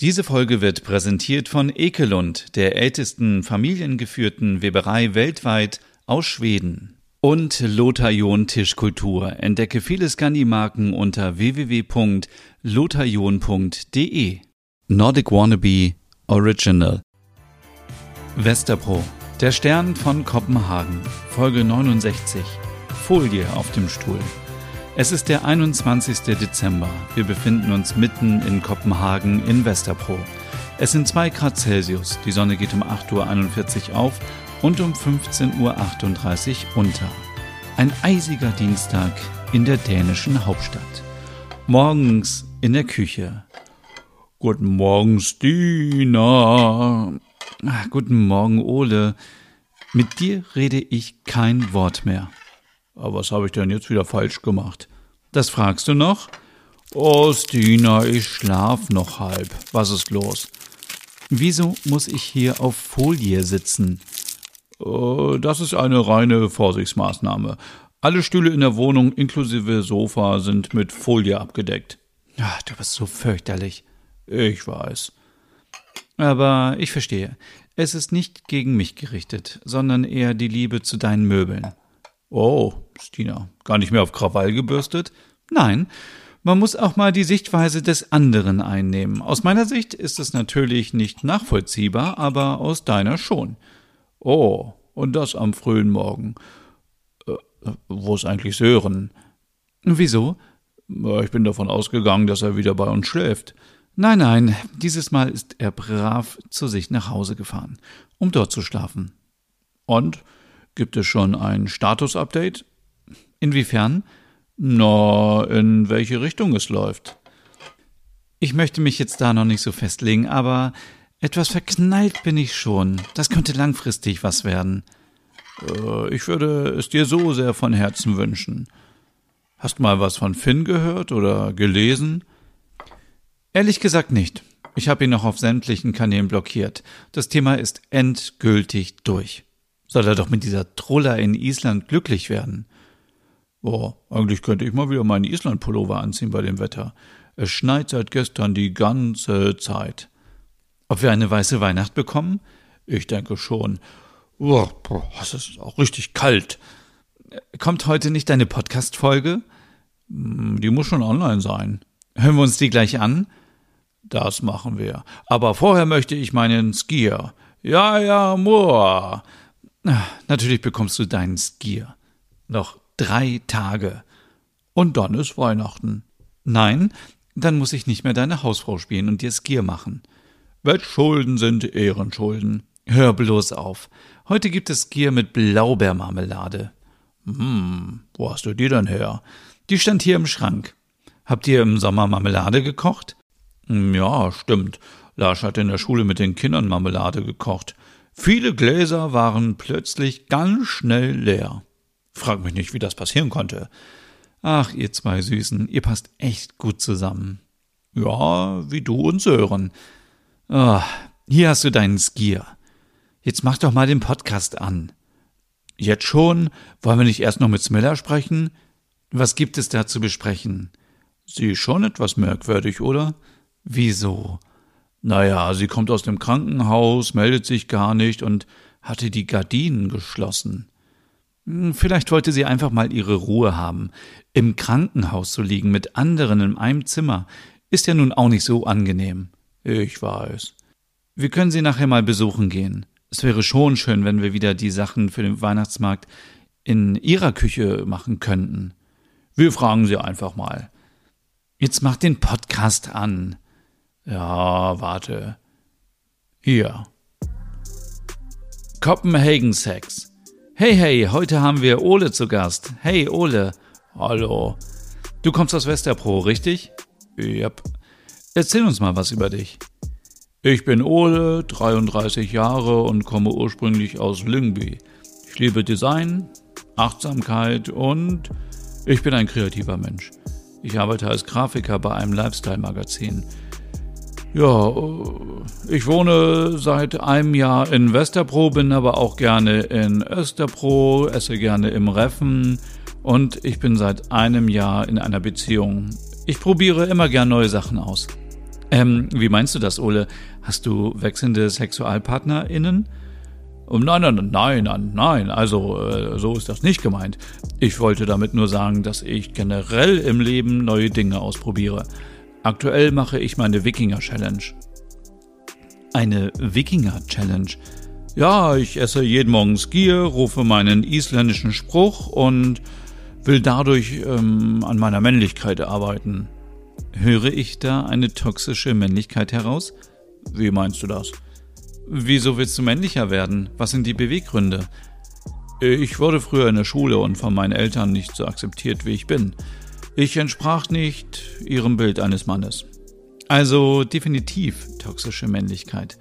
Diese Folge wird präsentiert von Ekelund, der ältesten familiengeführten Weberei weltweit aus Schweden. Und Lothar John Tischkultur. Entdecke viele Scandi-Marken unter www.lotharjon.de. Nordic Wannabe Original. Westerpro. Der Stern von Kopenhagen. Folge 69. Folie auf dem Stuhl. Es ist der 21. Dezember. Wir befinden uns mitten in Kopenhagen in Westerpro. Es sind 2 Grad Celsius. Die Sonne geht um 8.41 Uhr auf und um 15.38 Uhr unter. Ein eisiger Dienstag in der dänischen Hauptstadt. Morgens in der Küche. Guten Morgen, Stina. Ach, guten Morgen, Ole. Mit dir rede ich kein Wort mehr. Aber was habe ich denn jetzt wieder falsch gemacht? Das fragst du noch? Oh, Stina, ich schlaf noch halb. Was ist los? Wieso muss ich hier auf Folie sitzen? Äh, das ist eine reine Vorsichtsmaßnahme. Alle Stühle in der Wohnung inklusive Sofa sind mit Folie abgedeckt. Ach, du bist so fürchterlich. Ich weiß. Aber ich verstehe. Es ist nicht gegen mich gerichtet, sondern eher die Liebe zu deinen Möbeln. Oh, Stina, gar nicht mehr auf Krawall gebürstet? Nein, man muss auch mal die Sichtweise des anderen einnehmen. Aus meiner Sicht ist es natürlich nicht nachvollziehbar, aber aus deiner schon. Oh, und das am frühen Morgen. Äh, wo ist eigentlich Sören? Wieso? Ich bin davon ausgegangen, dass er wieder bei uns schläft. Nein, nein, dieses Mal ist er brav zu sich nach Hause gefahren, um dort zu schlafen. Und Gibt es schon ein Status-Update? Inwiefern? Na, in welche Richtung es läuft. Ich möchte mich jetzt da noch nicht so festlegen, aber etwas verknallt bin ich schon. Das könnte langfristig was werden. Äh, ich würde es dir so sehr von Herzen wünschen. Hast mal was von Finn gehört oder gelesen? Ehrlich gesagt nicht. Ich habe ihn noch auf sämtlichen Kanälen blockiert. Das Thema ist endgültig durch soll er doch mit dieser Troller in Island glücklich werden. Boah, eigentlich könnte ich mal wieder meinen Island-Pullover anziehen bei dem Wetter. Es schneit seit gestern die ganze Zeit. Ob wir eine weiße Weihnacht bekommen? Ich denke schon. Boah, es ist auch richtig kalt. Kommt heute nicht deine Podcast-Folge? Hm, die muss schon online sein. Hören wir uns die gleich an? Das machen wir. Aber vorher möchte ich meinen Skier. Ja, ja, Moor. Natürlich bekommst du deinen Skier. Noch drei Tage. Und dann ist Weihnachten. Nein, dann muss ich nicht mehr deine Hausfrau spielen und dir Skier machen. Wettschulden sind Ehrenschulden. Hör bloß auf. Heute gibt es Skier mit Blaubeermarmelade. Hm, wo hast du die denn her? Die stand hier im Schrank. Habt ihr im Sommer Marmelade gekocht? Hm, ja, stimmt. Lars hat in der Schule mit den Kindern Marmelade gekocht. Viele Gläser waren plötzlich ganz schnell leer. Frag mich nicht, wie das passieren konnte. Ach, ihr zwei Süßen, ihr passt echt gut zusammen. Ja, wie du und Sören. Oh, hier hast du deinen Skier. Jetzt mach doch mal den Podcast an. Jetzt schon? Wollen wir nicht erst noch mit Smiller sprechen? Was gibt es da zu besprechen? Sie ist schon etwas merkwürdig, oder? Wieso? Naja, sie kommt aus dem Krankenhaus, meldet sich gar nicht und hatte die Gardinen geschlossen. Hm, vielleicht wollte sie einfach mal ihre Ruhe haben. Im Krankenhaus zu liegen mit anderen in einem Zimmer ist ja nun auch nicht so angenehm. Ich weiß. Wir können sie nachher mal besuchen gehen. Es wäre schon schön, wenn wir wieder die Sachen für den Weihnachtsmarkt in ihrer Küche machen könnten. Wir fragen sie einfach mal. Jetzt mach den Podcast an. Ja, warte. Hier. Copenhagen Sex. Hey, hey, heute haben wir Ole zu Gast. Hey, Ole. Hallo. Du kommst aus Westerpro, richtig? Yep. Erzähl uns mal was über dich. Ich bin Ole, 33 Jahre und komme ursprünglich aus Lyngby. Ich liebe Design, Achtsamkeit und ich bin ein kreativer Mensch. Ich arbeite als Grafiker bei einem Lifestyle-Magazin. Ja, äh, ich wohne seit einem Jahr in Westerpro, bin aber auch gerne in Österpro, esse gerne im Reffen und ich bin seit einem Jahr in einer Beziehung. Ich probiere immer gern neue Sachen aus. Ähm, wie meinst du das, Ole? Hast du wechselnde SexualpartnerInnen? Nein, nein, nein, nein, nein, also äh, so ist das nicht gemeint. Ich wollte damit nur sagen, dass ich generell im Leben neue Dinge ausprobiere. Aktuell mache ich meine Wikinger-Challenge. Eine Wikinger-Challenge? Ja, ich esse jeden Morgen Skier, rufe meinen isländischen Spruch und will dadurch ähm, an meiner Männlichkeit arbeiten. Höre ich da eine toxische Männlichkeit heraus? Wie meinst du das? Wieso willst du männlicher werden? Was sind die Beweggründe? Ich wurde früher in der Schule und von meinen Eltern nicht so akzeptiert, wie ich bin. Ich entsprach nicht ihrem Bild eines Mannes. Also definitiv toxische Männlichkeit.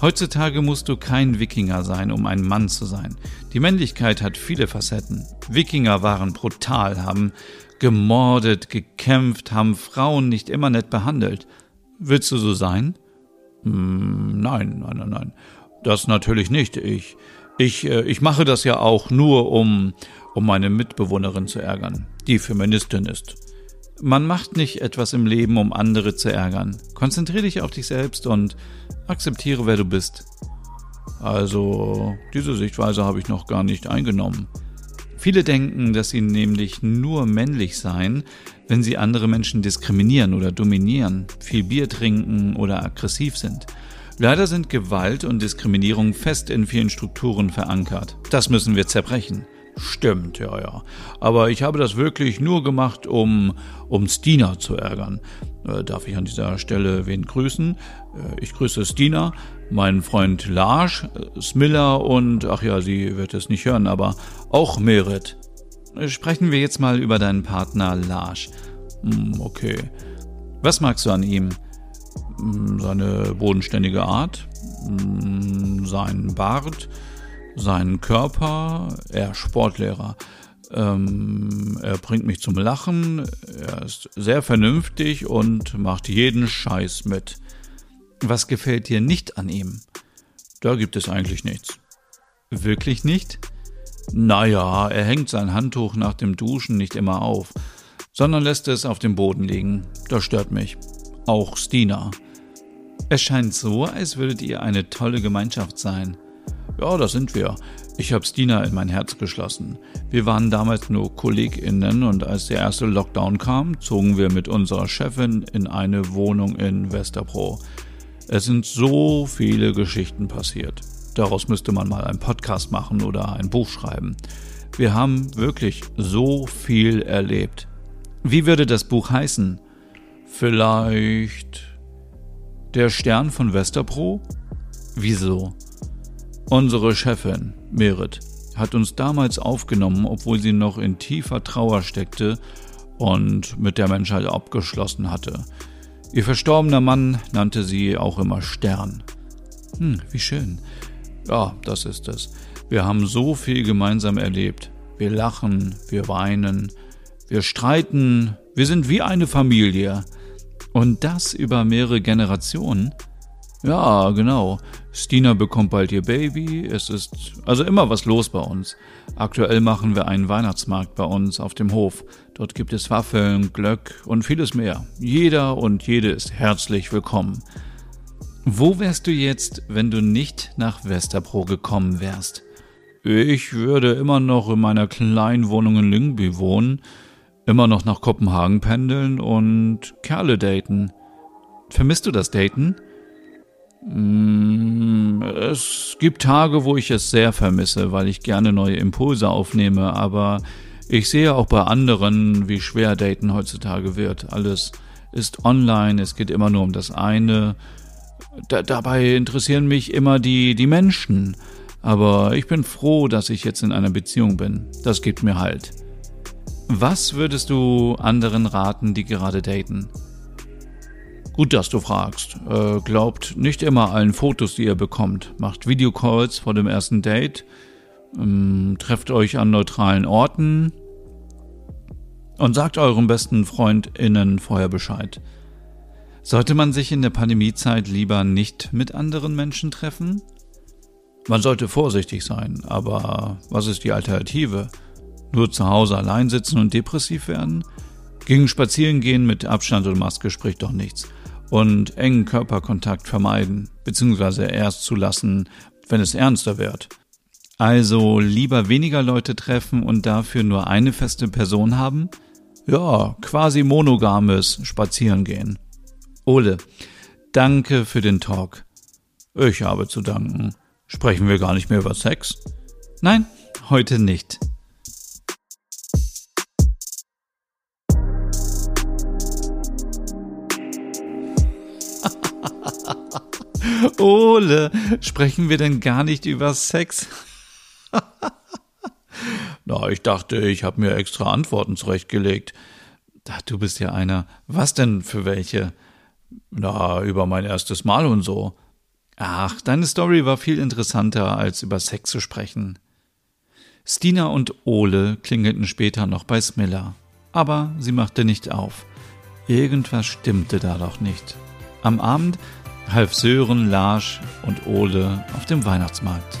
Heutzutage musst du kein Wikinger sein, um ein Mann zu sein. Die Männlichkeit hat viele Facetten. Wikinger waren brutal, haben gemordet, gekämpft, haben Frauen nicht immer nett behandelt. Willst du so sein? Hm, nein, nein, nein, nein. Das natürlich nicht. Ich, ich, äh, ich mache das ja auch nur, um, um meine Mitbewohnerin zu ärgern, die Feministin ist. Man macht nicht etwas im Leben, um andere zu ärgern. Konzentriere dich auf dich selbst und akzeptiere, wer du bist. Also, diese Sichtweise habe ich noch gar nicht eingenommen. Viele denken, dass sie nämlich nur männlich seien, wenn sie andere Menschen diskriminieren oder dominieren, viel Bier trinken oder aggressiv sind. Leider sind Gewalt und Diskriminierung fest in vielen Strukturen verankert. Das müssen wir zerbrechen. Stimmt, ja, ja. Aber ich habe das wirklich nur gemacht, um, um Stina zu ärgern. Äh, darf ich an dieser Stelle wen grüßen? Äh, ich grüße Stina, meinen Freund Lars, äh, Smiller und, ach ja, sie wird es nicht hören, aber auch Merit. Äh, sprechen wir jetzt mal über deinen Partner Lars. Hm, okay. Was magst du an ihm? Hm, seine bodenständige Art, hm, sein Bart, seinen Körper, er Sportlehrer. Ähm, er bringt mich zum Lachen, er ist sehr vernünftig und macht jeden Scheiß mit. Was gefällt dir nicht an ihm? Da gibt es eigentlich nichts. Wirklich nicht? Naja, er hängt sein Handtuch nach dem Duschen nicht immer auf, sondern lässt es auf dem Boden liegen. Das stört mich. Auch Stina. Es scheint so, als würdet ihr eine tolle Gemeinschaft sein. Ja, das sind wir. Ich habe Stina in mein Herz geschlossen. Wir waren damals nur KollegInnen und als der erste Lockdown kam, zogen wir mit unserer Chefin in eine Wohnung in Westerbro. Es sind so viele Geschichten passiert. Daraus müsste man mal einen Podcast machen oder ein Buch schreiben. Wir haben wirklich so viel erlebt. Wie würde das Buch heißen? Vielleicht Der Stern von Westerbro? Wieso? Unsere Chefin, Merit, hat uns damals aufgenommen, obwohl sie noch in tiefer Trauer steckte und mit der Menschheit abgeschlossen hatte. Ihr verstorbener Mann nannte sie auch immer Stern. Hm, wie schön. Ja, das ist es. Wir haben so viel gemeinsam erlebt. Wir lachen, wir weinen, wir streiten, wir sind wie eine Familie. Und das über mehrere Generationen? Ja, genau. Stina bekommt bald ihr Baby. Es ist also immer was los bei uns. Aktuell machen wir einen Weihnachtsmarkt bei uns auf dem Hof. Dort gibt es Waffeln, Glöck und vieles mehr. Jeder und jede ist herzlich willkommen. Wo wärst du jetzt, wenn du nicht nach Westerpro gekommen wärst? Ich würde immer noch in meiner kleinen Wohnung in Lyngby wohnen, immer noch nach Kopenhagen pendeln und Kerle daten. Vermisst du das Daten? Mm, es gibt Tage, wo ich es sehr vermisse, weil ich gerne neue Impulse aufnehme, aber ich sehe auch bei anderen, wie schwer Daten heutzutage wird. Alles ist online, es geht immer nur um das eine da, dabei interessieren mich immer die, die Menschen. Aber ich bin froh, dass ich jetzt in einer Beziehung bin. Das gibt mir halt. Was würdest du anderen raten, die gerade daten? Gut, dass du fragst. Äh, glaubt nicht immer allen Fotos, die ihr bekommt. Macht Videocalls vor dem ersten Date. Ähm, trefft euch an neutralen Orten. Und sagt eurem besten FreundInnen vorher Bescheid. Sollte man sich in der Pandemiezeit lieber nicht mit anderen Menschen treffen? Man sollte vorsichtig sein, aber was ist die Alternative? Nur zu Hause allein sitzen und depressiv werden? Gegen Spazierengehen mit Abstand und Maske spricht doch nichts. und engen Körperkontakt vermeiden, beziehungsweise erst zulassen, wenn es ernster wird. Also lieber weniger Leute treffen und dafür nur eine feste Person haben? Ja, quasi monogames Spazierengehen. Ole, danke für den Talk. Ich habe zu danken. Sprechen wir gar nicht mehr über Sex? Nein, heute nicht. Ole, sprechen wir denn gar nicht über Sex? Na, ich dachte, ich habe mir extra Antworten zurechtgelegt. Da, du bist ja einer. Was denn für welche? Na, über mein erstes Mal und so. Ach, deine Story war viel interessanter, als über Sex zu sprechen. Stina und Ole klingelten später noch bei Smilla. Aber sie machte nicht auf. Irgendwas stimmte da doch nicht. Am Abend half Sören, Larsch und Ole auf dem Weihnachtsmarkt.